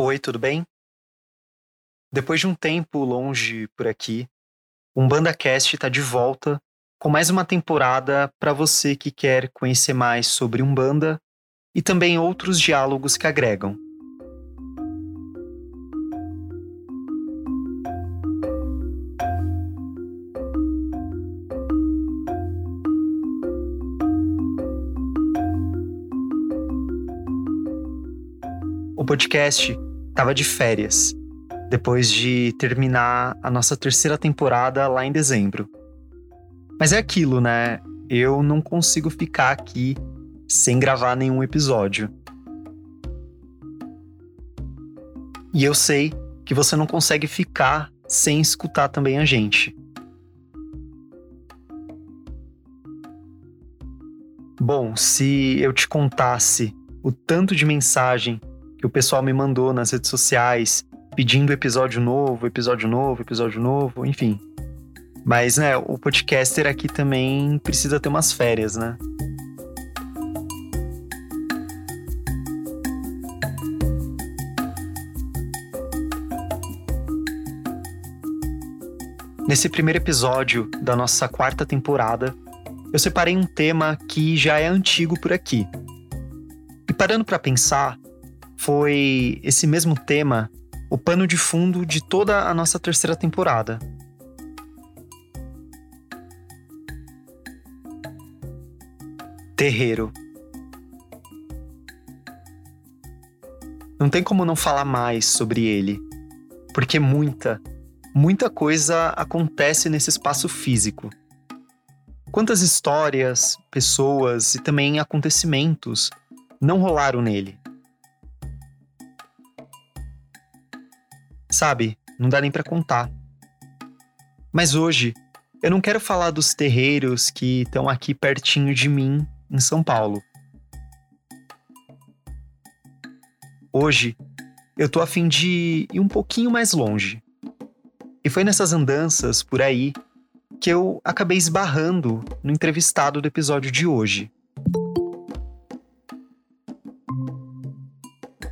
Oi, tudo bem? Depois de um tempo longe por aqui, o Umbanda Cast está de volta com mais uma temporada para você que quer conhecer mais sobre Umbanda e também outros diálogos que agregam. O podcast estava de férias, depois de terminar a nossa terceira temporada lá em dezembro. Mas é aquilo, né? Eu não consigo ficar aqui sem gravar nenhum episódio. E eu sei que você não consegue ficar sem escutar também a gente. Bom, se eu te contasse o tanto de mensagem que o pessoal me mandou nas redes sociais, pedindo episódio novo, episódio novo, episódio novo, enfim. Mas, né, o podcaster aqui também precisa ter umas férias, né? Nesse primeiro episódio da nossa quarta temporada, eu separei um tema que já é antigo por aqui. E parando para pensar, foi esse mesmo tema o pano de fundo de toda a nossa terceira temporada. Terreiro. Não tem como não falar mais sobre ele, porque muita, muita coisa acontece nesse espaço físico. Quantas histórias, pessoas e também acontecimentos não rolaram nele? Sabe, não dá nem para contar. Mas hoje, eu não quero falar dos terreiros que estão aqui pertinho de mim, em São Paulo. Hoje, eu tô a fim de ir um pouquinho mais longe. E foi nessas andanças por aí que eu acabei esbarrando no entrevistado do episódio de hoje.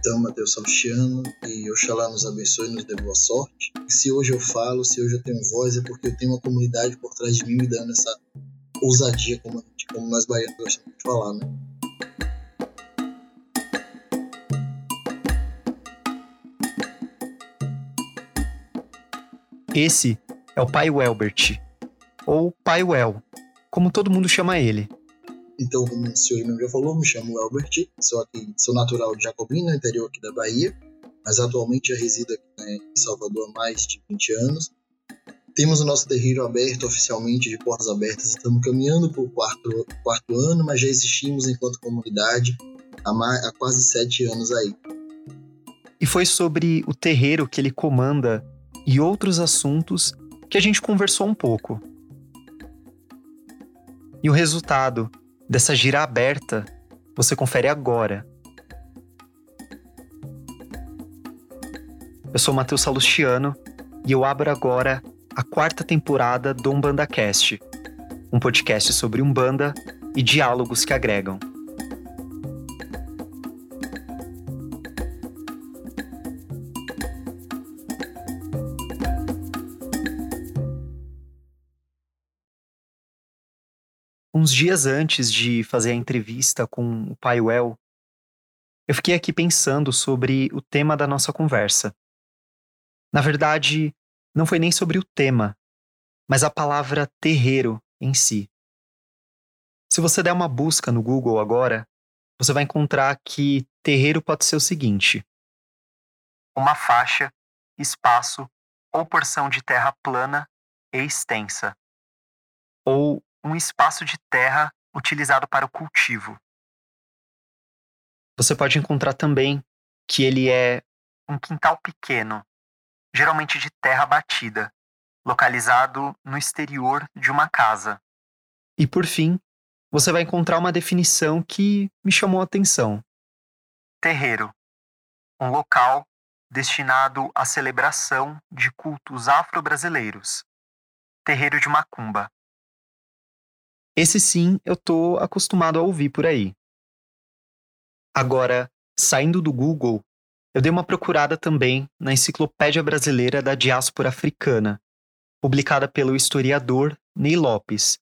Então, Mateus Salchiano, e Oxalá nos abençoe e nos dê boa sorte. Se hoje eu falo, se hoje eu tenho voz, é porque eu tenho uma comunidade por trás de mim me dando essa ousadia, como, como nós baianos gostamos de falar, né? Esse é o Pai Welbert, ou Pai Well, como todo mundo chama ele. Então, como o senhor já falou, me chamo Albert, sou, aqui, sou natural de Jacobina, interior aqui da Bahia, mas atualmente já resido aqui né, em Salvador há mais de 20 anos. Temos o nosso terreiro aberto oficialmente, de portas abertas, estamos caminhando para o quarto, quarto ano, mas já existimos enquanto comunidade há, mais, há quase sete anos aí. E foi sobre o terreiro que ele comanda e outros assuntos que a gente conversou um pouco. E o resultado dessa gira aberta você confere agora. Eu sou Matheus Salustiano e eu abro agora a quarta temporada do Umbanda Cast, um podcast sobre Umbanda e diálogos que agregam. Uns dias antes de fazer a entrevista com o Pai Well, eu fiquei aqui pensando sobre o tema da nossa conversa. Na verdade, não foi nem sobre o tema, mas a palavra terreiro em si. Se você der uma busca no Google agora, você vai encontrar que terreiro pode ser o seguinte: uma faixa, espaço ou porção de terra plana e extensa, ou um espaço de terra utilizado para o cultivo. Você pode encontrar também que ele é um quintal pequeno, geralmente de terra batida, localizado no exterior de uma casa. E por fim, você vai encontrar uma definição que me chamou a atenção: terreiro um local destinado à celebração de cultos afro-brasileiros. Terreiro de Macumba. Esse sim eu tô acostumado a ouvir por aí. Agora, saindo do Google, eu dei uma procurada também na Enciclopédia Brasileira da Diáspora Africana, publicada pelo historiador Ney Lopes.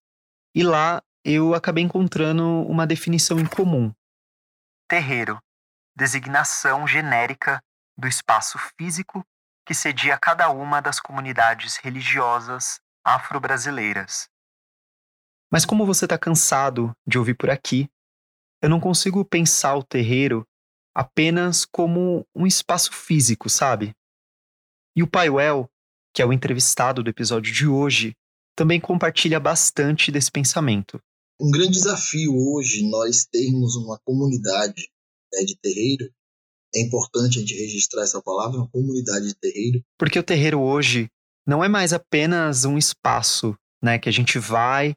E lá eu acabei encontrando uma definição em comum. Terreiro, designação genérica do espaço físico que cedia cada uma das comunidades religiosas afro-brasileiras. Mas como você está cansado de ouvir por aqui, eu não consigo pensar o terreiro apenas como um espaço físico, sabe? E o Paiuel, que é o entrevistado do episódio de hoje, também compartilha bastante desse pensamento. Um grande desafio hoje nós termos uma comunidade né, de terreiro. É importante a gente registrar essa palavra, uma comunidade de terreiro. Porque o terreiro hoje não é mais apenas um espaço né, que a gente vai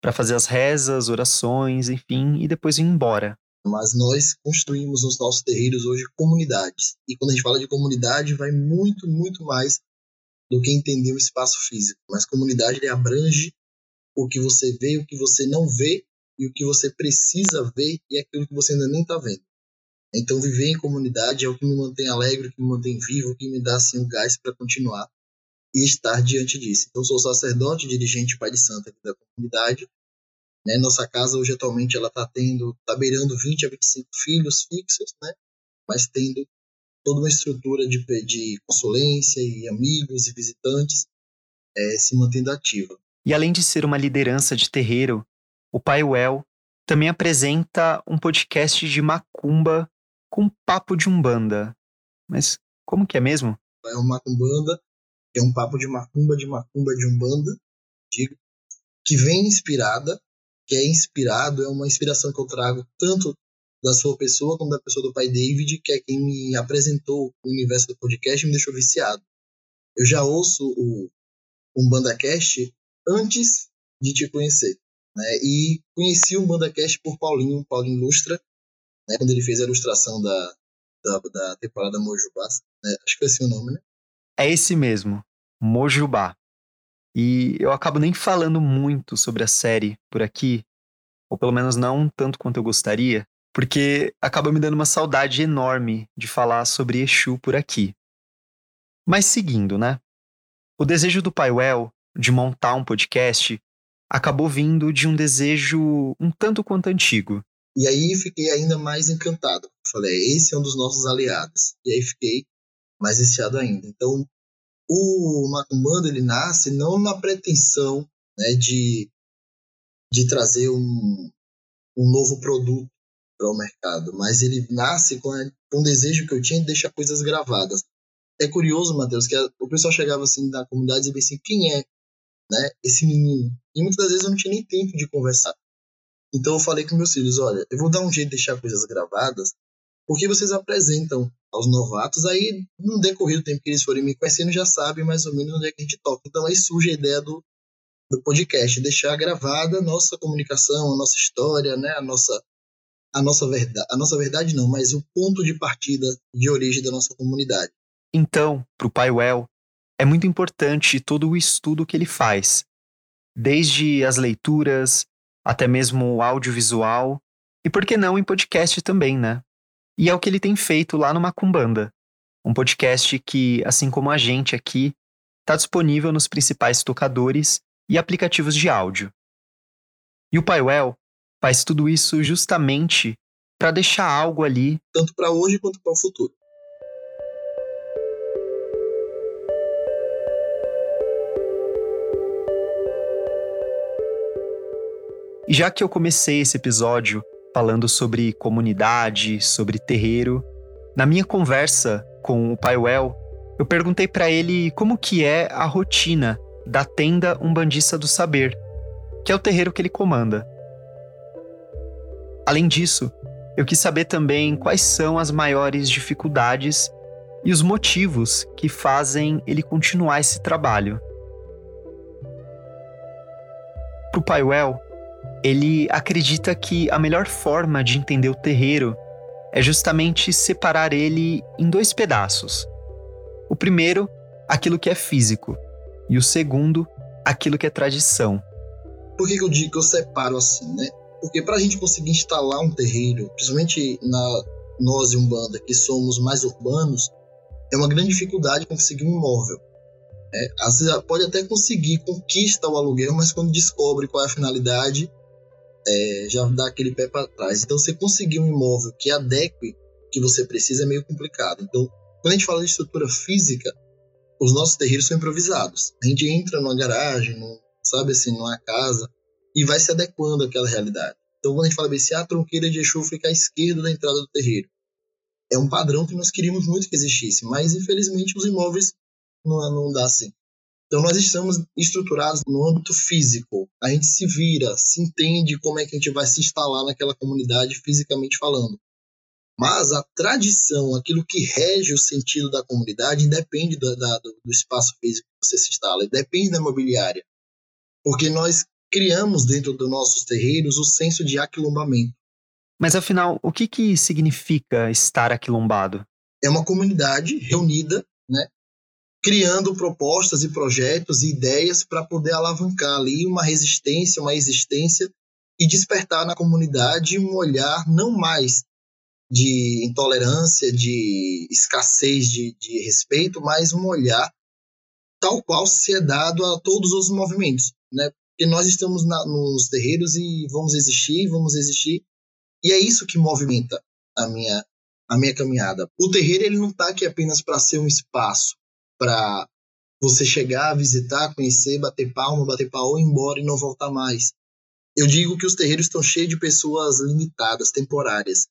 para fazer as rezas, orações, enfim, e depois ir embora mas nós construímos nos nossos terreiros hoje comunidades. E quando a gente fala de comunidade, vai muito, muito mais do que entender o espaço físico. Mas comunidade ele abrange o que você vê, o que você não vê e o que você precisa ver e aquilo que você ainda nem está vendo. Então viver em comunidade é o que me mantém alegre, o que me mantém vivo, o que me dá assim o gás para continuar e estar diante disso. Então sou sacerdote, dirigente pai de santo aqui da comunidade né? Nossa casa hoje atualmente ela está tendo, está beirando 20 a 25 filhos fixos, né? mas tendo toda uma estrutura de, de consulência e amigos e visitantes é, se mantendo ativa. E além de ser uma liderança de terreiro, o Pai Well também apresenta um podcast de macumba com papo de umbanda. Mas como que é mesmo? É uma macumbanda, é um papo de macumba, de macumba, de umbanda, digo, que vem inspirada que é inspirado, é uma inspiração que eu trago tanto da sua pessoa como da pessoa do pai David, que é quem me apresentou o universo do podcast e me deixou viciado. Eu já ouço o um BandaCast antes de te conhecer, né? E conheci o BandaCast por Paulinho, Paulinho Lustra, né? Quando ele fez a ilustração da, da, da temporada Mojubá, né? Acho que é esse o nome, né? É esse mesmo, Mojubá. E eu acabo nem falando muito sobre a série por aqui, ou pelo menos não tanto quanto eu gostaria, porque acaba me dando uma saudade enorme de falar sobre Exu por aqui. Mas seguindo, né? O desejo do Paiwell de montar um podcast acabou vindo de um desejo um tanto quanto antigo. E aí fiquei ainda mais encantado. Falei, esse é um dos nossos aliados. E aí fiquei mais viciado ainda. Então, o Macumbanda ele nasce não na pretensão né, de, de trazer um, um novo produto para o mercado, mas ele nasce com, com um desejo que eu tinha de deixar coisas gravadas. É curioso, Matheus, que a, o pessoal chegava assim na comunidade e dizia assim, quem é né, esse menino? E muitas vezes eu não tinha nem tempo de conversar. Então eu falei com meus filhos, olha, eu vou dar um jeito de deixar coisas gravadas, porque vocês apresentam aos novatos, aí no decorrer do tempo que eles forem me conhecendo, já sabem mais ou menos onde é que a gente toca. Então aí surge a ideia do, do podcast, deixar gravada a nossa comunicação, a nossa história, né, a nossa a nossa verdade, a nossa verdade não, mas o ponto de partida de origem da nossa comunidade. Então, para o Pai Well, é muito importante todo o estudo que ele faz, desde as leituras até mesmo o audiovisual e por que não em podcast também, né? E é o que ele tem feito lá no Macumbanda, um podcast que, assim como a gente aqui, está disponível nos principais tocadores e aplicativos de áudio. E o Paiwell faz tudo isso justamente para deixar algo ali, tanto para hoje quanto para o futuro. E já que eu comecei esse episódio falando sobre comunidade, sobre terreiro. Na minha conversa com o Pai Well, eu perguntei para ele como que é a rotina da tenda Umbandista do Saber, que é o terreiro que ele comanda. Além disso, eu quis saber também quais são as maiores dificuldades e os motivos que fazem ele continuar esse trabalho. Para o Pai Well, ele acredita que a melhor forma de entender o terreiro é justamente separar ele em dois pedaços. O primeiro, aquilo que é físico, e o segundo, aquilo que é tradição. Por que, eu digo que eu separo assim, né? Porque para a gente conseguir instalar um terreiro, principalmente na, nós e Umbanda, que somos mais urbanos, é uma grande dificuldade conseguir um imóvel. É, às vezes pode até conseguir, conquista o aluguel, mas quando descobre qual é a finalidade, é, já dá aquele pé para trás. Então, você conseguir um imóvel que adeque que você precisa é meio complicado. Então, quando a gente fala de estrutura física, os nossos terreiros são improvisados. A gente entra numa garagem, num, sabe assim, numa casa, e vai se adequando àquela realidade. Então, quando a gente fala se a tronqueira de Exu fica à esquerda da entrada do terreiro, é um padrão que nós queríamos muito que existisse, mas infelizmente os imóveis não, não dá assim. Então nós estamos estruturados no âmbito físico. A gente se vira, se entende como é que a gente vai se instalar naquela comunidade fisicamente falando. Mas a tradição, aquilo que rege o sentido da comunidade, independe do, da, do espaço físico que você se instala, depende da imobiliária. Porque nós criamos dentro dos nossos terreiros o senso de aquilombamento. Mas afinal, o que, que significa estar aquilombado? É uma comunidade reunida, né, criando propostas e projetos e ideias para poder alavancar ali uma resistência, uma existência e despertar na comunidade um olhar não mais de intolerância, de escassez de, de respeito, mas um olhar tal qual se é dado a todos os movimentos, né? Porque nós estamos na, nos terreiros e vamos existir, vamos existir, e é isso que movimenta a minha a minha caminhada. O terreiro ele não está aqui apenas para ser um espaço para você chegar, visitar, conhecer, bater palma, bater pau, ir embora e não voltar mais. Eu digo que os terreiros estão cheios de pessoas limitadas, temporárias.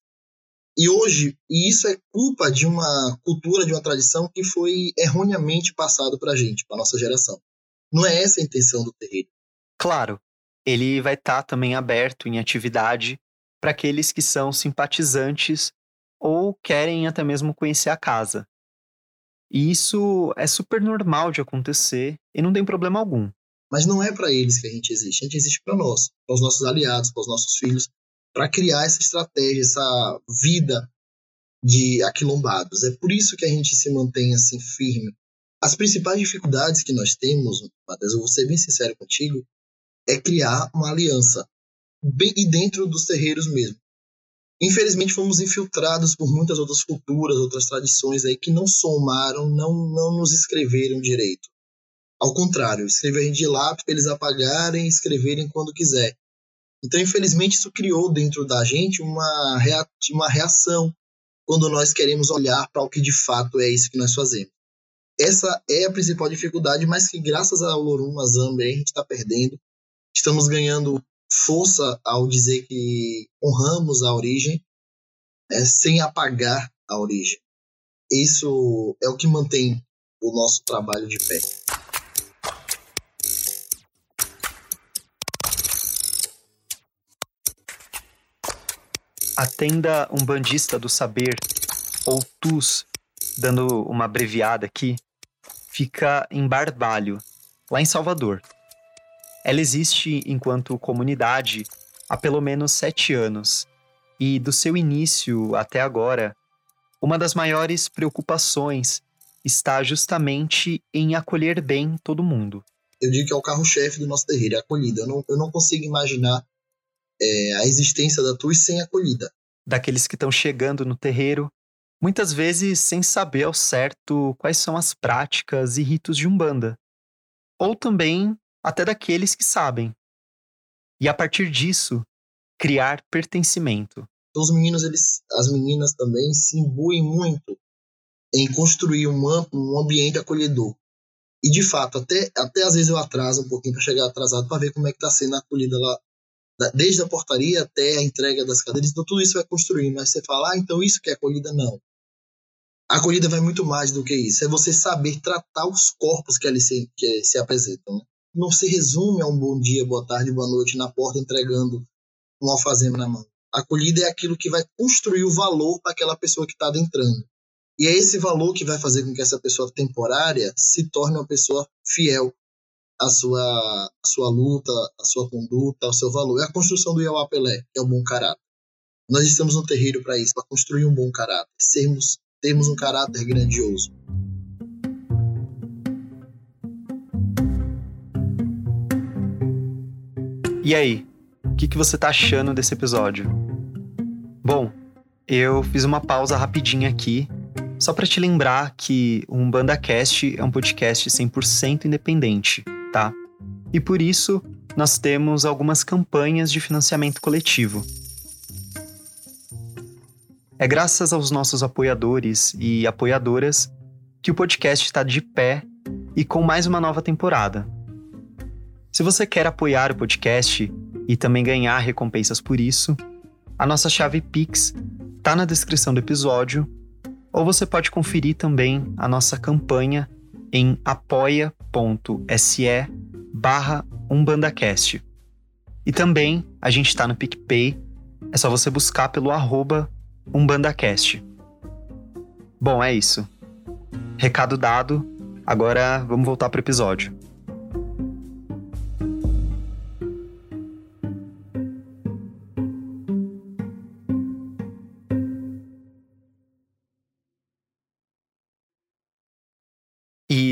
E hoje, e isso é culpa de uma cultura, de uma tradição que foi erroneamente passado para a gente, para nossa geração. Não é essa a intenção do terreiro. Claro, ele vai estar tá também aberto em atividade para aqueles que são simpatizantes ou querem até mesmo conhecer a casa. E isso é super normal de acontecer e não tem problema algum. Mas não é para eles que a gente existe, a gente existe para nós, para os nossos aliados, para os nossos filhos, para criar essa estratégia, essa vida de aquilombados. É por isso que a gente se mantém assim firme. As principais dificuldades que nós temos, Matheus, eu vou ser bem sincero contigo, é criar uma aliança bem, e dentro dos terreiros mesmo. Infelizmente fomos infiltrados por muitas outras culturas, outras tradições aí que não somaram, não, não nos escreveram direito. Ao contrário, escreverem de lápis para eles apagarem e escreverem quando quiser. Então, infelizmente, isso criou dentro da gente uma, rea uma reação quando nós queremos olhar para o que de fato é isso que nós fazemos. Essa é a principal dificuldade, mas que graças ao Lorum, a Zambia, a gente está perdendo. Estamos ganhando força ao dizer que honramos a origem é, sem apagar a origem. Isso é o que mantém o nosso trabalho de pé. A tenda Umbandista do Saber, ou TUS, dando uma abreviada aqui, fica em Barbalho, lá em Salvador. Ela existe enquanto comunidade há pelo menos sete anos, e do seu início até agora, uma das maiores preocupações está justamente em acolher bem todo mundo. Eu digo que é o carro-chefe do nosso terreiro, é a acolhida. Eu não, eu não consigo imaginar é, a existência da TUI sem acolhida. Daqueles que estão chegando no terreiro, muitas vezes sem saber ao certo quais são as práticas e ritos de Umbanda. Ou também até daqueles que sabem. E a partir disso, criar pertencimento. Então, os meninos, eles, as meninas também se imbuem muito em construir um, um ambiente acolhedor. E de fato, até, até às vezes eu atraso um pouquinho para chegar atrasado para ver como é que está sendo acolhida lá, desde a portaria até a entrega das cadeiras. Então tudo isso vai construindo. Mas você fala, ah, então isso que é acolhida? Não. A acolhida vai muito mais do que isso. É você saber tratar os corpos que ali se, que se apresentam. Né? Não se resume a um bom dia, boa tarde, boa noite na porta entregando um alfazema na mão. Acolhida é aquilo que vai construir o valor para aquela pessoa que está adentrando. E é esse valor que vai fazer com que essa pessoa temporária se torne uma pessoa fiel à sua, à sua luta, à sua conduta, ao seu valor. É a construção do Iauá Pelé, que é o bom caráter. Nós estamos no terreiro para isso, para construir um bom caráter, sermos, termos um caráter grandioso. E aí, o que, que você tá achando desse episódio? Bom, eu fiz uma pausa rapidinha aqui, só para te lembrar que o Umbanda Cast é um podcast 100% independente, tá? E por isso, nós temos algumas campanhas de financiamento coletivo. É graças aos nossos apoiadores e apoiadoras que o podcast está de pé e com mais uma nova temporada. Se você quer apoiar o podcast e também ganhar recompensas por isso, a nossa chave Pix está na descrição do episódio, ou você pode conferir também a nossa campanha em apoia.se barra umbandacast. E também a gente está no PicPay, é só você buscar pelo arroba umbandacast. Bom, é isso. Recado dado, agora vamos voltar para o episódio.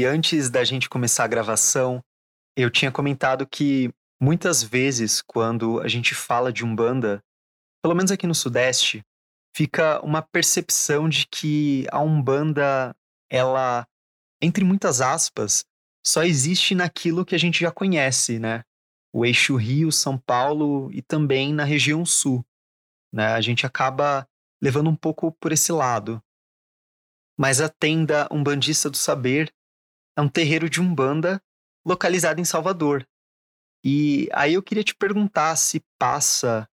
Antes da gente começar a gravação, eu tinha comentado que muitas vezes, quando a gente fala de Umbanda, pelo menos aqui no Sudeste, fica uma percepção de que a Umbanda ela, entre muitas aspas, só existe naquilo que a gente já conhece, né? O eixo Rio, São Paulo e também na região sul. Né? A gente acaba levando um pouco por esse lado. Mas a tenda Umbandista do Saber é um terreiro de Umbanda localizado em Salvador. E aí eu queria te perguntar se passa,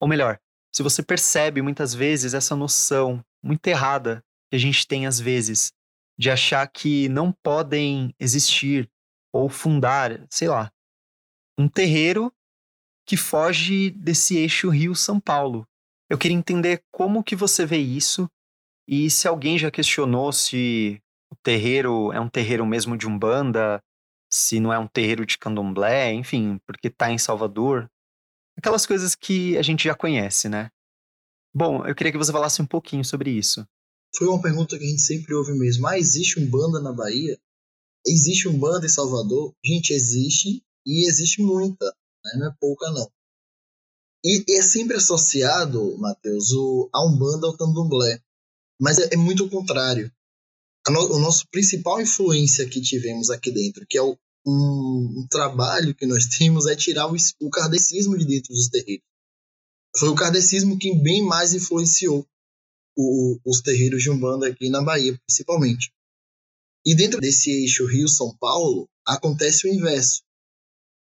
ou melhor, se você percebe muitas vezes essa noção muito errada que a gente tem às vezes de achar que não podem existir ou fundar, sei lá, um terreiro que foge desse eixo Rio-São Paulo. Eu queria entender como que você vê isso e se alguém já questionou se o terreiro é um terreiro mesmo de Umbanda, se não é um terreiro de candomblé, enfim, porque está em Salvador. Aquelas coisas que a gente já conhece, né? Bom, eu queria que você falasse um pouquinho sobre isso. Foi uma pergunta que a gente sempre ouve mesmo. Ah, existe um banda na Bahia? Existe um banda em Salvador? Gente, existe e existe muita, né? não é pouca não. E é sempre associado, Matheus, a um banda ao candomblé. Mas é, é muito o contrário. No, o nosso principal influência que tivemos aqui dentro, que é o, um, um, trabalho que nós temos, é tirar o, o kardecismo de dentro dos terreiros. Foi o kardecismo que bem mais influenciou o, os terreiros de Umbanda aqui na Bahia, principalmente. E dentro desse eixo Rio-São Paulo, acontece o inverso.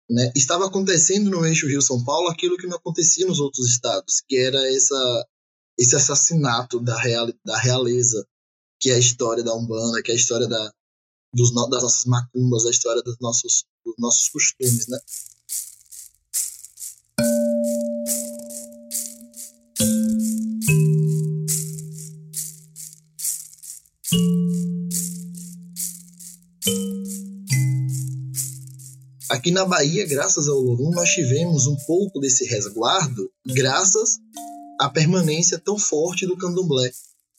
Né? Estava acontecendo no eixo Rio-São Paulo aquilo que não acontecia nos outros estados, que era essa, esse assassinato da, real, da realeza, que é a história da Umbanda, que é a história da, dos, das nossas macumbas, a história dos nossos, dos nossos costumes. Né? Aqui na Bahia, graças ao Lorum, nós tivemos um pouco desse resguardo, graças à permanência tão forte do candomblé,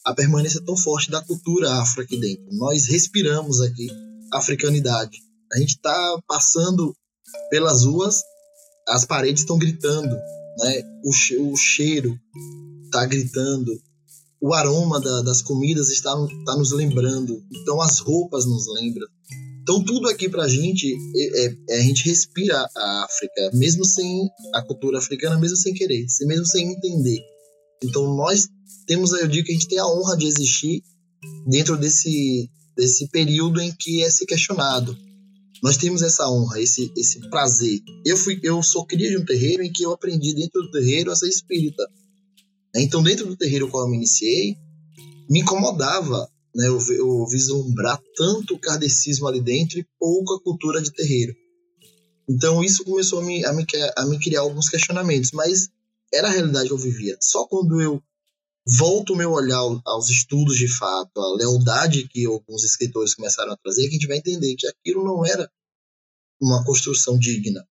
a permanência tão forte da cultura afro aqui dentro. Nós respiramos aqui africanidade. A gente está passando pelas ruas, as paredes estão gritando, né? o, o cheiro está gritando, o aroma da, das comidas está, está nos lembrando, então as roupas nos lembram. Então tudo aqui pra gente, é, é, é, a gente respira a África, mesmo sem a cultura africana, mesmo sem querer, mesmo sem entender. Então nós temos, eu digo que a gente tem a honra de existir dentro desse, desse período em que é se questionado. Nós temos essa honra, esse, esse prazer. Eu, fui, eu sou cria de um terreiro em que eu aprendi dentro do terreiro a ser espírita. Então, dentro do terreiro qual eu me iniciei, me incomodava né, eu, eu vislumbrar tanto o kardecismo ali dentro e pouco a cultura de terreiro. Então isso começou a me, a me, a me criar alguns questionamentos, mas era a realidade que eu vivia. Só quando eu volto o meu olhar aos estudos de fato, a lealdade que alguns escritores começaram a trazer, que a gente vai entender que aquilo não era uma construção digna.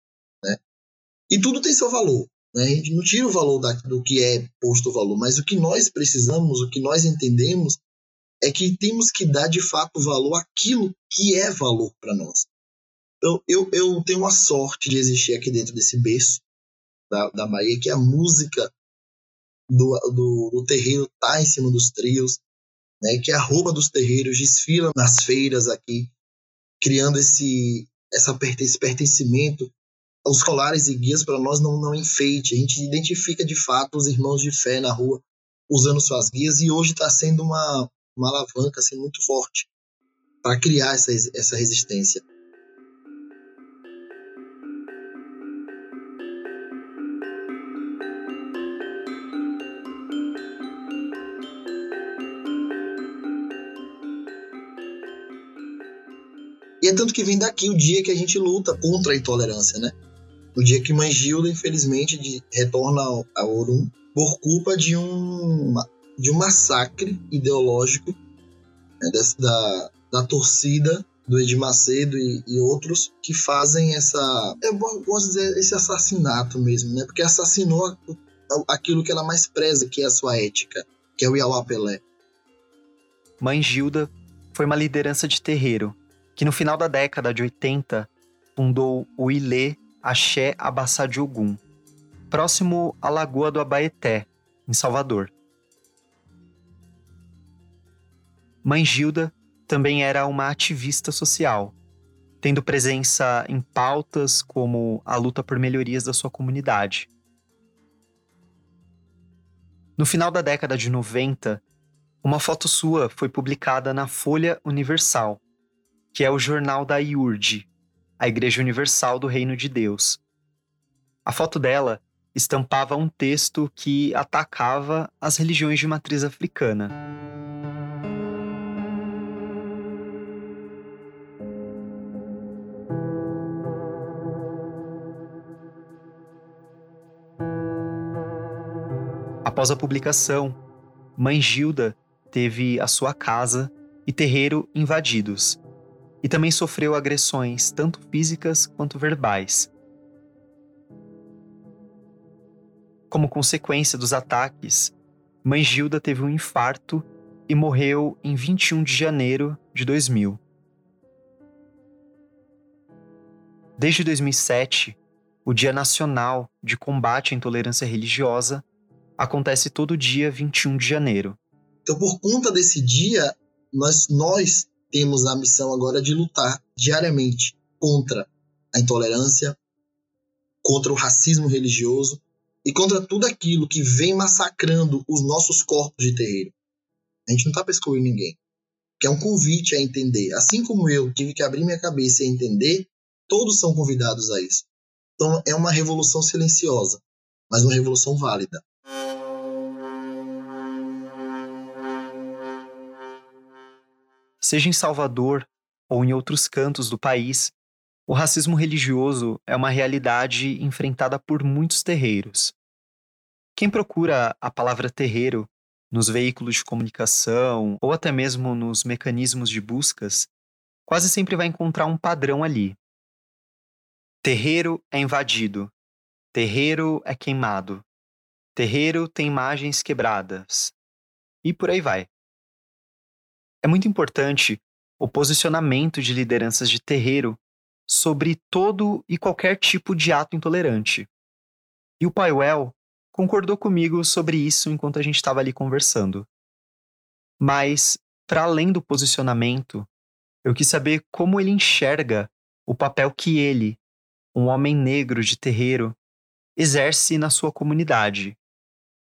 Né? E tudo tem seu valor. Né? A gente não tira o valor da, do que é posto o valor, mas o que nós precisamos, o que nós entendemos, é que temos que dar de fato valor àquilo que é valor para nós. Eu, eu, eu tenho uma sorte de existir aqui dentro desse berço da, da Bahia, que a música do, do, do terreiro tá em cima dos trios, né, que a roupa dos terreiros desfila nas feiras aqui, criando esse, essa, esse pertencimento aos colares e guias para nós não, não enfeite. A gente identifica de fato os irmãos de fé na rua usando suas guias e hoje está sendo uma, uma alavanca assim, muito forte para criar essa, essa resistência. É tanto que vem daqui o dia que a gente luta contra a intolerância, né? O dia que Mãe Gilda, infelizmente, de, retorna ao, ao Orum por culpa de um, de um massacre ideológico né, dessa, da, da torcida do Edir Macedo e, e, outros que fazem essa. Eu posso dizer esse assassinato mesmo, né? Porque assassinou aquilo que ela mais preza, que é a sua ética, que é o Iauá Pelé. Mãe Gilda foi uma liderança de terreiro que no final da década de 80 fundou o Ilê Axé Abassá de Ogum, próximo à Lagoa do Abaeté, em Salvador. Mãe Gilda também era uma ativista social, tendo presença em pautas como a luta por melhorias da sua comunidade. No final da década de 90, uma foto sua foi publicada na Folha Universal, que é o jornal da IURD, a Igreja Universal do Reino de Deus. A foto dela estampava um texto que atacava as religiões de matriz africana. Após a publicação, Mãe Gilda teve a sua casa e terreiro invadidos e também sofreu agressões tanto físicas quanto verbais. Como consequência dos ataques, Mãe Gilda teve um infarto e morreu em 21 de janeiro de 2000. Desde 2007, o Dia Nacional de Combate à Intolerância Religiosa acontece todo dia 21 de janeiro. Então, por conta desse dia, nós, nós temos a missão agora de lutar diariamente contra a intolerância, contra o racismo religioso e contra tudo aquilo que vem massacrando os nossos corpos de terreiro. A gente não está excluir ninguém. Que é um convite a entender. Assim como eu tive que abrir minha cabeça e entender, todos são convidados a isso. Então é uma revolução silenciosa, mas uma revolução válida. Seja em Salvador ou em outros cantos do país, o racismo religioso é uma realidade enfrentada por muitos terreiros. Quem procura a palavra terreiro nos veículos de comunicação ou até mesmo nos mecanismos de buscas, quase sempre vai encontrar um padrão ali. Terreiro é invadido. Terreiro é queimado. Terreiro tem imagens quebradas. E por aí vai. É muito importante o posicionamento de lideranças de terreiro sobre todo e qualquer tipo de ato intolerante. E o Paiuel concordou comigo sobre isso enquanto a gente estava ali conversando. Mas, para além do posicionamento, eu quis saber como ele enxerga o papel que ele, um homem negro de terreiro, exerce na sua comunidade,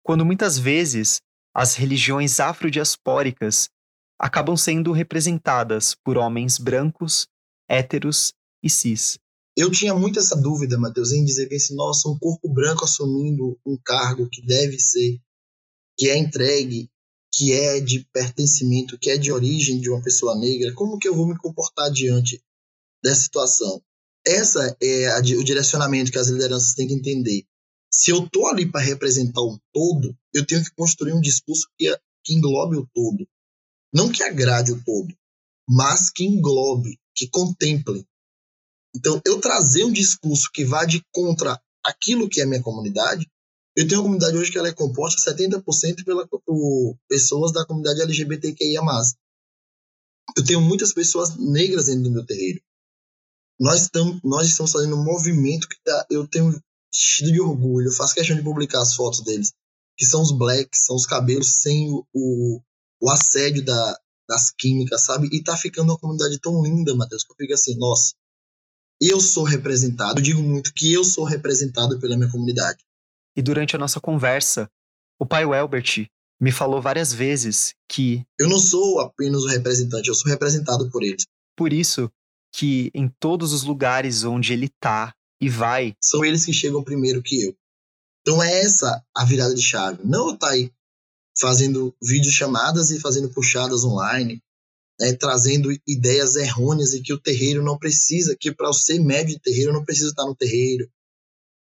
quando muitas vezes as religiões afrodiaspóricas acabam sendo representadas por homens brancos, héteros e cis. Eu tinha muito essa dúvida, Matheus, em dizer que esse nossa, um corpo branco assumindo um cargo que deve ser, que é entregue, que é de pertencimento, que é de origem de uma pessoa negra, como que eu vou me comportar diante dessa situação? Essa é a, o direcionamento que as lideranças têm que entender. Se eu estou ali para representar um todo, eu tenho que construir um discurso que, que englobe o todo. Não que agrade o todo, mas que englobe, que contemple. Então, eu trazer um discurso que vá de contra aquilo que é minha comunidade, eu tenho uma comunidade hoje que ela é composta 70% pela, por pessoas da comunidade LGBTQIA+. Eu tenho muitas pessoas negras dentro do meu terreiro. Nós, estamos, nós estamos fazendo um movimento que tá, eu tenho cheio de orgulho, eu faço questão de publicar as fotos deles. que são os blacks, são os cabelos sem o, o, o assédio da, das químicas, sabe? E tá ficando uma comunidade tão linda, Matheus, que eu fico assim, nossa, eu sou representado, eu digo muito que eu sou representado pela minha comunidade. E durante a nossa conversa, o pai Welbert me falou várias vezes que. Eu não sou apenas o representante, eu sou representado por eles. Por isso que em todos os lugares onde ele tá e vai. São eles que chegam primeiro que eu. Então é essa a virada de chave. Não tá aí fazendo videochamadas e fazendo puxadas online, né, trazendo ideias errôneas e que o terreiro não precisa, que para ser médio de terreiro não preciso estar no terreiro.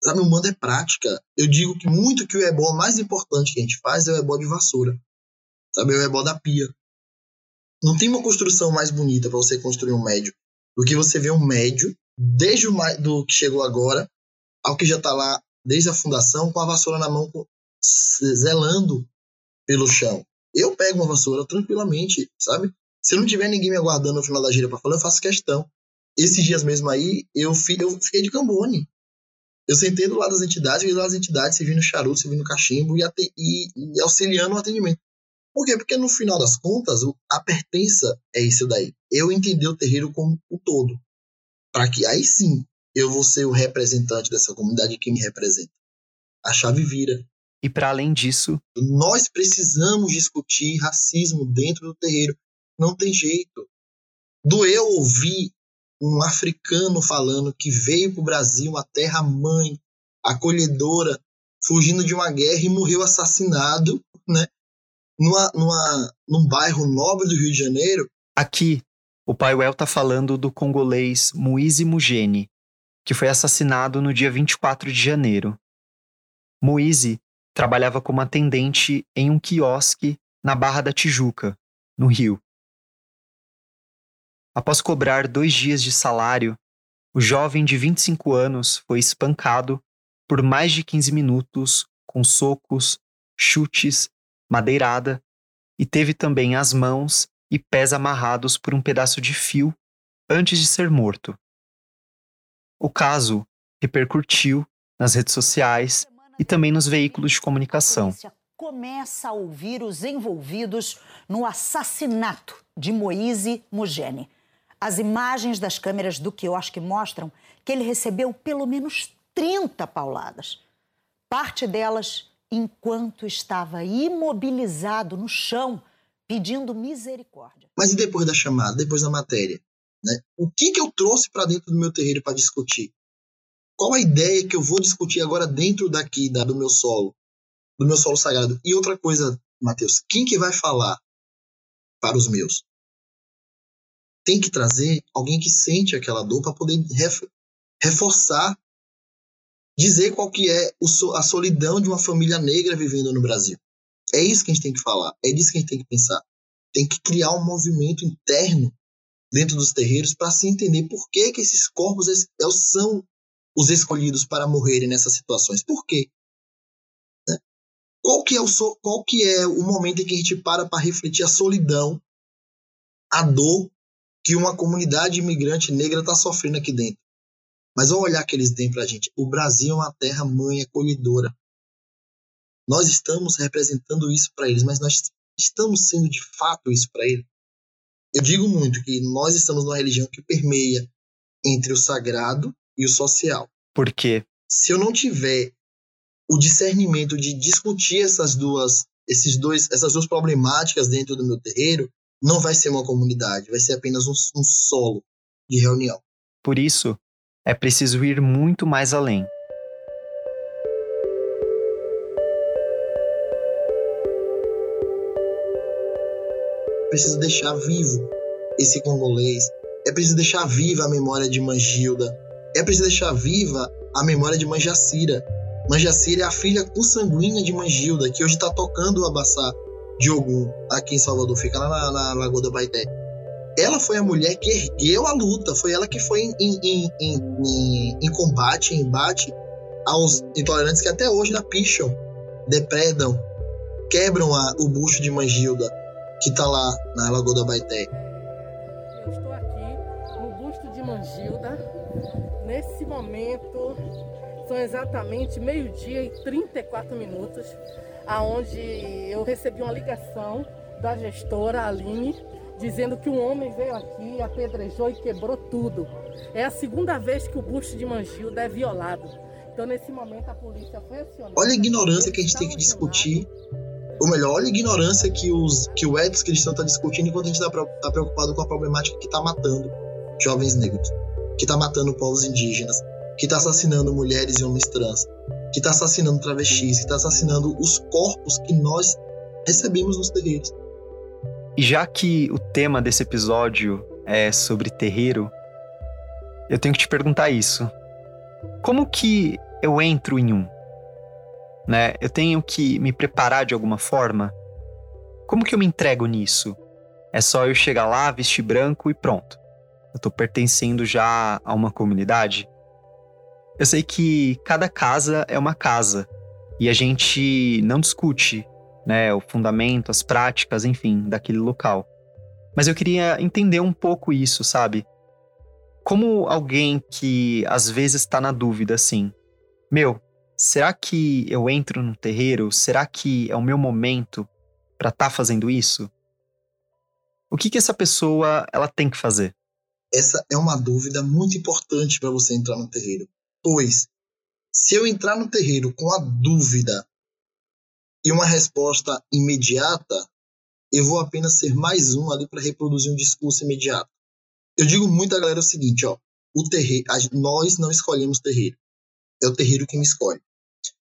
Sabe, o mando é prática. Eu digo que muito que o ebó mais importante que a gente faz é o ebó de vassoura. Sabe, é o ebó da pia. Não tem uma construção mais bonita para você construir um médio do que você ver um médio, desde o do que chegou agora, ao que já está lá desde a fundação, com a vassoura na mão, zelando pelo chão. Eu pego uma vassoura tranquilamente, sabe? Se não tiver ninguém me aguardando no final da gira para falar, eu faço questão. Esses dias mesmo aí, eu, eu fiquei de cambone. Eu sentei do lado das entidades, fiquei do lado das entidades, servindo charuto, servindo cachimbo e, e, e auxiliando o atendimento. Por quê? Porque no final das contas, a pertença é isso daí. Eu entender o terreiro como o um todo. Para que aí sim eu vou ser o representante dessa comunidade que me representa. A chave vira. E para além disso, nós precisamos discutir racismo dentro do terreiro. Não tem jeito. Doeu ouvir um africano falando que veio para o Brasil, uma terra mãe, acolhedora, fugindo de uma guerra e morreu assassinado, né? numa, numa, num bairro nobre do Rio de Janeiro. Aqui, o pai Well tá falando do congolês Moise Mugeni, que foi assassinado no dia 24 de janeiro. Moise trabalhava como atendente em um quiosque na Barra da Tijuca, no Rio. Após cobrar dois dias de salário, o jovem de 25 anos foi espancado por mais de 15 minutos com socos, chutes madeirada, e teve também as mãos e pés amarrados por um pedaço de fio antes de ser morto. O caso repercutiu nas redes sociais e também nos veículos de comunicação. Começa a ouvir os envolvidos no assassinato de Moise Mugene. As imagens das câmeras do quiosque mostram que ele recebeu pelo menos 30 pauladas. Parte delas enquanto estava imobilizado no chão, pedindo misericórdia. Mas e depois da chamada, depois da matéria? Né? O que, que eu trouxe para dentro do meu terreiro para discutir? Qual a ideia que eu vou discutir agora dentro daqui, da, do meu solo, do meu solo sagrado? E outra coisa, Mateus, quem que vai falar para os meus? Tem que trazer alguém que sente aquela dor para poder reforçar dizer qual que é a solidão de uma família negra vivendo no Brasil. É isso que a gente tem que falar, é disso que a gente tem que pensar. Tem que criar um movimento interno dentro dos terreiros para se entender por que, que esses corpos são os escolhidos para morrerem nessas situações. Por quê? Né? Qual que, é o, qual que é o momento em que a gente para para refletir a solidão, a dor que uma comunidade imigrante negra está sofrendo aqui dentro? Mas olha olhar que eles têm para a gente. O Brasil é uma terra mãe acolhedora. Nós estamos representando isso para eles, mas nós estamos sendo de fato isso para eles. Eu digo muito que nós estamos numa religião que permeia entre o sagrado e o social. Por quê? Se eu não tiver o discernimento de discutir essas duas, esses dois, essas duas problemáticas dentro do meu terreiro, não vai ser uma comunidade, vai ser apenas um, um solo de reunião. Por isso, é preciso ir muito mais além. Preciso deixar vivo esse congolês. É preciso deixar viva a memória de Mangilda. É preciso deixar viva a memória de Manjacira. Manjacira é a filha consanguínea de Mangilda, que hoje está tocando o Abassá de Ogum, aqui em Salvador, fica lá na, na Lagoa do Baité ela foi a mulher que ergueu a luta, foi ela que foi em, em, em, em combate, em embate aos intolerantes que até hoje na picham, depredam, quebram a, o busto de Mangilda, que está lá na Lagoa da Baité. Eu estou aqui no busto de Mangilda. Nesse momento, são exatamente meio-dia e 34 minutos. aonde eu recebi uma ligação da gestora Aline dizendo que um homem veio aqui, apedrejou e quebrou tudo. É a segunda vez que o busto de Mangilda é violado. Então, nesse momento, a polícia foi acionada. Olha a ignorância que a gente tem que discutir. Ou melhor, olha a ignorância que, os, que o Edson Cristão está discutindo enquanto a gente está tá preocupado com a problemática que está matando jovens negros, que está matando povos indígenas, que está assassinando mulheres e homens trans, que está assassinando travestis, que está assassinando os corpos que nós recebemos nos terreiros. E já que o tema desse episódio é sobre terreiro, eu tenho que te perguntar isso. Como que eu entro em um? Né? Eu tenho que me preparar de alguma forma? Como que eu me entrego nisso? É só eu chegar lá, vestir branco e pronto. Eu estou pertencendo já a uma comunidade? Eu sei que cada casa é uma casa e a gente não discute né, o fundamento, as práticas, enfim, daquele local. Mas eu queria entender um pouco isso, sabe? Como alguém que às vezes está na dúvida assim, meu, será que eu entro no terreiro? Será que é o meu momento para estar tá fazendo isso? O que que essa pessoa ela tem que fazer? Essa é uma dúvida muito importante para você entrar no terreiro. Pois, se eu entrar no terreiro com a dúvida e uma resposta imediata, eu vou apenas ser mais um ali para reproduzir um discurso imediato. Eu digo muito à galera o seguinte, ó, o terreiro, nós não escolhemos terreiro. É o terreiro que me escolhe.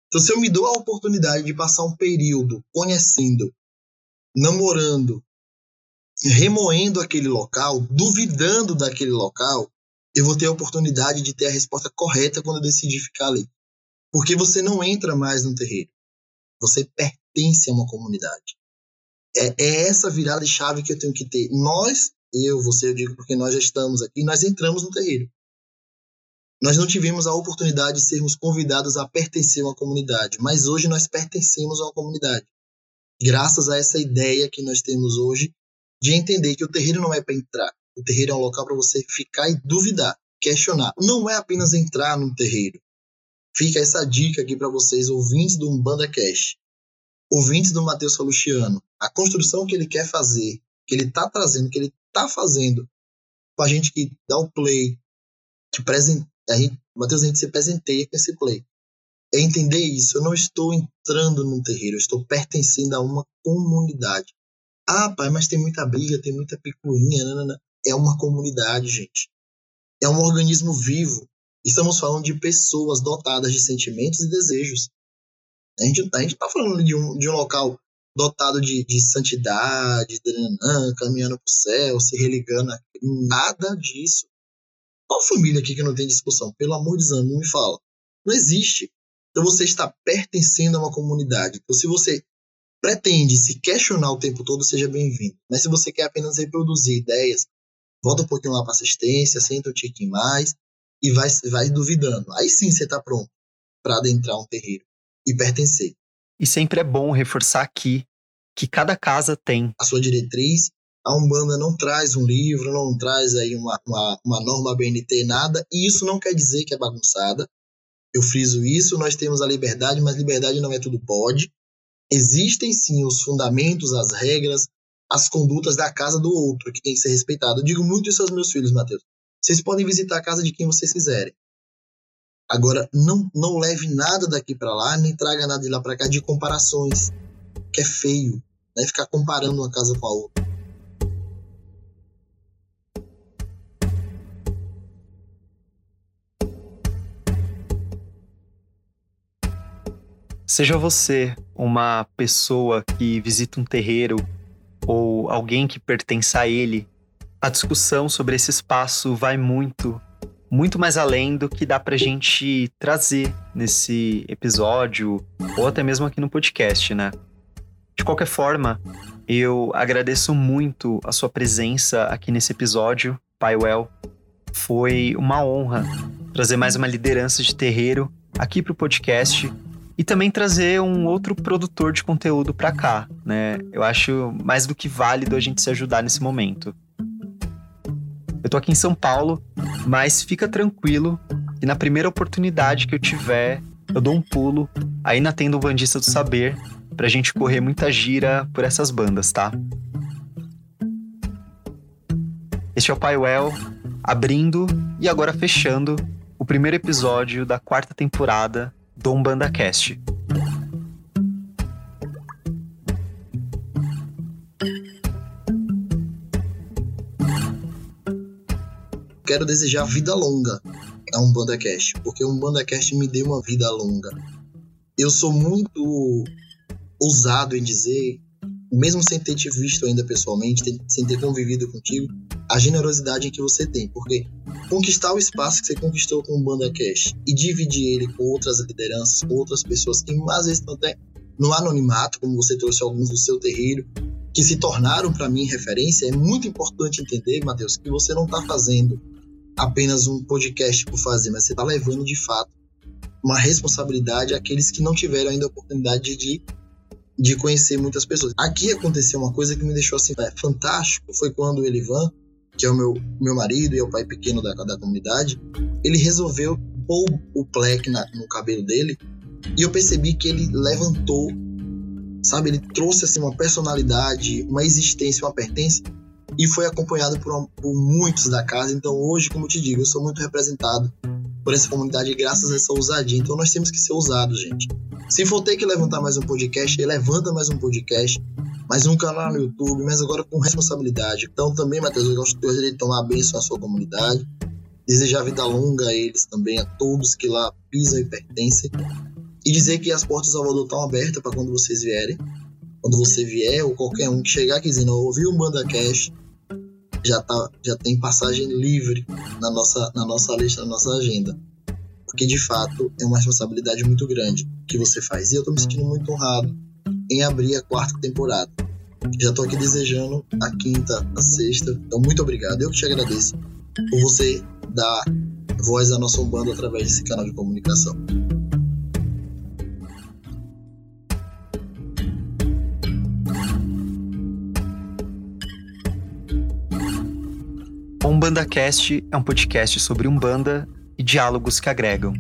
Então, se eu me dou a oportunidade de passar um período conhecendo, namorando, remoendo aquele local, duvidando daquele local, eu vou ter a oportunidade de ter a resposta correta quando eu decidir ficar ali. Porque você não entra mais no terreiro. Você pertence a uma comunidade. É, é essa virada de chave que eu tenho que ter. Nós, eu, você, eu digo porque nós já estamos aqui, nós entramos no terreiro. Nós não tivemos a oportunidade de sermos convidados a pertencer a uma comunidade, mas hoje nós pertencemos a uma comunidade. Graças a essa ideia que nós temos hoje de entender que o terreiro não é para entrar. O terreiro é um local para você ficar e duvidar, questionar. Não é apenas entrar no terreiro. Fica essa dica aqui para vocês, ouvintes do Umbanda Cash, ouvintes do Matheus Falustiano. A construção que ele quer fazer, que ele está trazendo, que ele está fazendo, com a gente que dá o play, que presente, a gente, Matheus, a gente se presenteia com esse play. É entender isso. Eu não estou entrando num terreiro, eu estou pertencendo a uma comunidade. Ah, pai, mas tem muita briga, tem muita picuinha. Nanana. É uma comunidade, gente. É um organismo vivo. Estamos falando de pessoas dotadas de sentimentos e desejos. A gente, a gente tá falando de um, de um local dotado de, de santidade, nanã, caminhando pro céu, se religando. Nada disso. Qual família aqui que não tem discussão? Pelo amor de Deus, não me fala. Não existe. Então você está pertencendo a uma comunidade. Então se você pretende se questionar o tempo todo, seja bem-vindo. Mas se você quer apenas reproduzir ideias, volta um pouquinho lá para assistência, senta um tiquinho mais e vai, vai duvidando. Aí sim você está pronto para adentrar um terreiro e pertencer. E sempre é bom reforçar aqui que cada casa tem a sua diretriz. A Umbanda não traz um livro, não traz aí uma, uma, uma norma BNT, nada, e isso não quer dizer que é bagunçada. Eu friso isso, nós temos a liberdade, mas liberdade não é tudo pode. Existem sim os fundamentos, as regras, as condutas da casa do outro que tem que ser respeitado. Eu digo muito isso aos meus filhos, Matheus. Vocês podem visitar a casa de quem vocês quiserem. Agora, não, não leve nada daqui para lá, nem traga nada de lá para cá de comparações, que é feio, né? Ficar comparando uma casa com a outra. Seja você uma pessoa que visita um terreiro ou alguém que pertence a ele, a discussão sobre esse espaço vai muito muito mais além do que dá pra gente trazer nesse episódio ou até mesmo aqui no podcast, né? De qualquer forma, eu agradeço muito a sua presença aqui nesse episódio, Pai Well. Foi uma honra trazer mais uma liderança de terreiro aqui pro podcast e também trazer um outro produtor de conteúdo para cá, né? Eu acho mais do que válido a gente se ajudar nesse momento. Eu tô aqui em São Paulo, mas fica tranquilo que na primeira oportunidade que eu tiver, eu dou um pulo aí na tenda Bandista do Saber pra gente correr muita gira por essas bandas, tá? Este é o Paiwell abrindo e agora fechando o primeiro episódio da quarta temporada do Umbanda Cast. Quero desejar vida longa a Umbanda Cast, porque o Umbanda Cast me deu uma vida longa. Eu sou muito ousado em dizer, mesmo sem ter te visto ainda pessoalmente, sem ter convivido contigo, a generosidade que você tem, porque conquistar o espaço que você conquistou com o Banda Cash e dividir ele com outras lideranças, com outras pessoas que às vezes estão até no anonimato, como você trouxe alguns do seu terreiro, que se tornaram para mim referência, é muito importante entender, Matheus, que você não está fazendo apenas um podcast por fazer, mas você está levando de fato uma responsabilidade àqueles que não tiveram ainda a oportunidade de, de conhecer muitas pessoas. Aqui aconteceu uma coisa que me deixou assim, é, fantástico, foi quando o Elivan que é o meu, meu marido e é o pai pequeno da, da comunidade, ele resolveu pôr o pleque na, no cabelo dele e eu percebi que ele levantou, sabe? Ele trouxe assim uma personalidade, uma existência, uma pertença e foi acompanhado por, por muitos da casa. Então hoje, como eu te digo, eu sou muito representado por essa comunidade graças a essa ousadia. Então nós temos que ser ousados, gente. Se for ter que levantar mais um podcast, levanta mais um podcast mais um canal no YouTube, mas agora com responsabilidade. Então também, Matheus, eu gostaria de tomar a bênção à sua comunidade, desejar vida longa a eles também, a todos que lá pisam e pertencem, e dizer que as portas do Salvador estão abertas para quando vocês vierem. Quando você vier, ou qualquer um que chegar aqui dizendo, ouviu o Banda Cash, já, tá, já tem passagem livre na nossa, na nossa lista, na nossa agenda. Porque de fato é uma responsabilidade muito grande que você faz. E eu estou me sentindo muito honrado em abrir a quarta temporada. Já tô aqui desejando a quinta, a sexta. Então, muito obrigado. Eu que te agradeço por você dar voz à nossa Umbanda através desse canal de comunicação. O Umbanda Cast é um podcast sobre Umbanda e diálogos que agregam.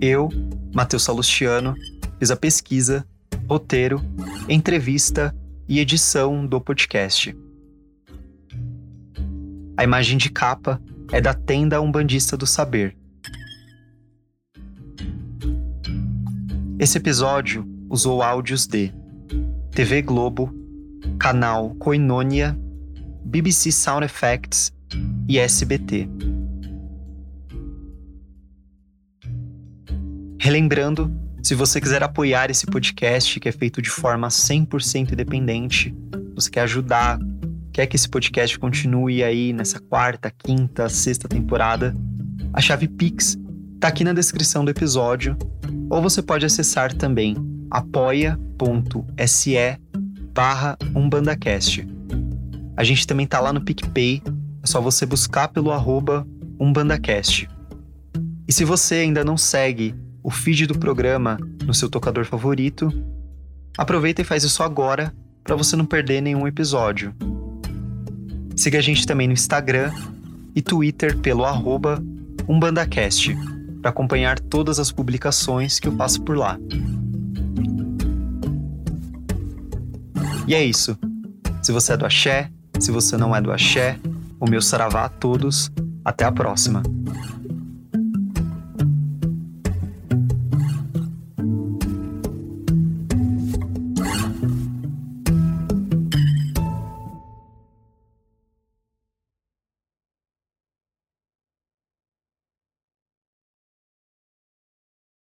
Eu, Matheus Salustiano, fiz a pesquisa roteiro, entrevista e edição do podcast. A imagem de capa é da Tenda Umbandista do Saber. Esse episódio usou áudios de TV Globo, canal Koinonia, BBC Sound Effects e SBT. Relembrando se você quiser apoiar esse podcast, que é feito de forma 100% independente, você quer ajudar, quer que esse podcast continue aí nessa quarta, quinta, sexta temporada, a chave Pix está aqui na descrição do episódio, ou você pode acessar também apoia.se barra umbandacast. A gente também tá lá no PicPay, é só você buscar pelo arroba umbandacast. E se você ainda não segue o feed do programa no seu tocador favorito. Aproveita e faz isso agora para você não perder nenhum episódio. Siga a gente também no Instagram e Twitter pelo arroba UmbandaCast para acompanhar todas as publicações que eu faço por lá. E é isso. Se você é do axé, se você não é do axé, o meu saravá a todos. Até a próxima.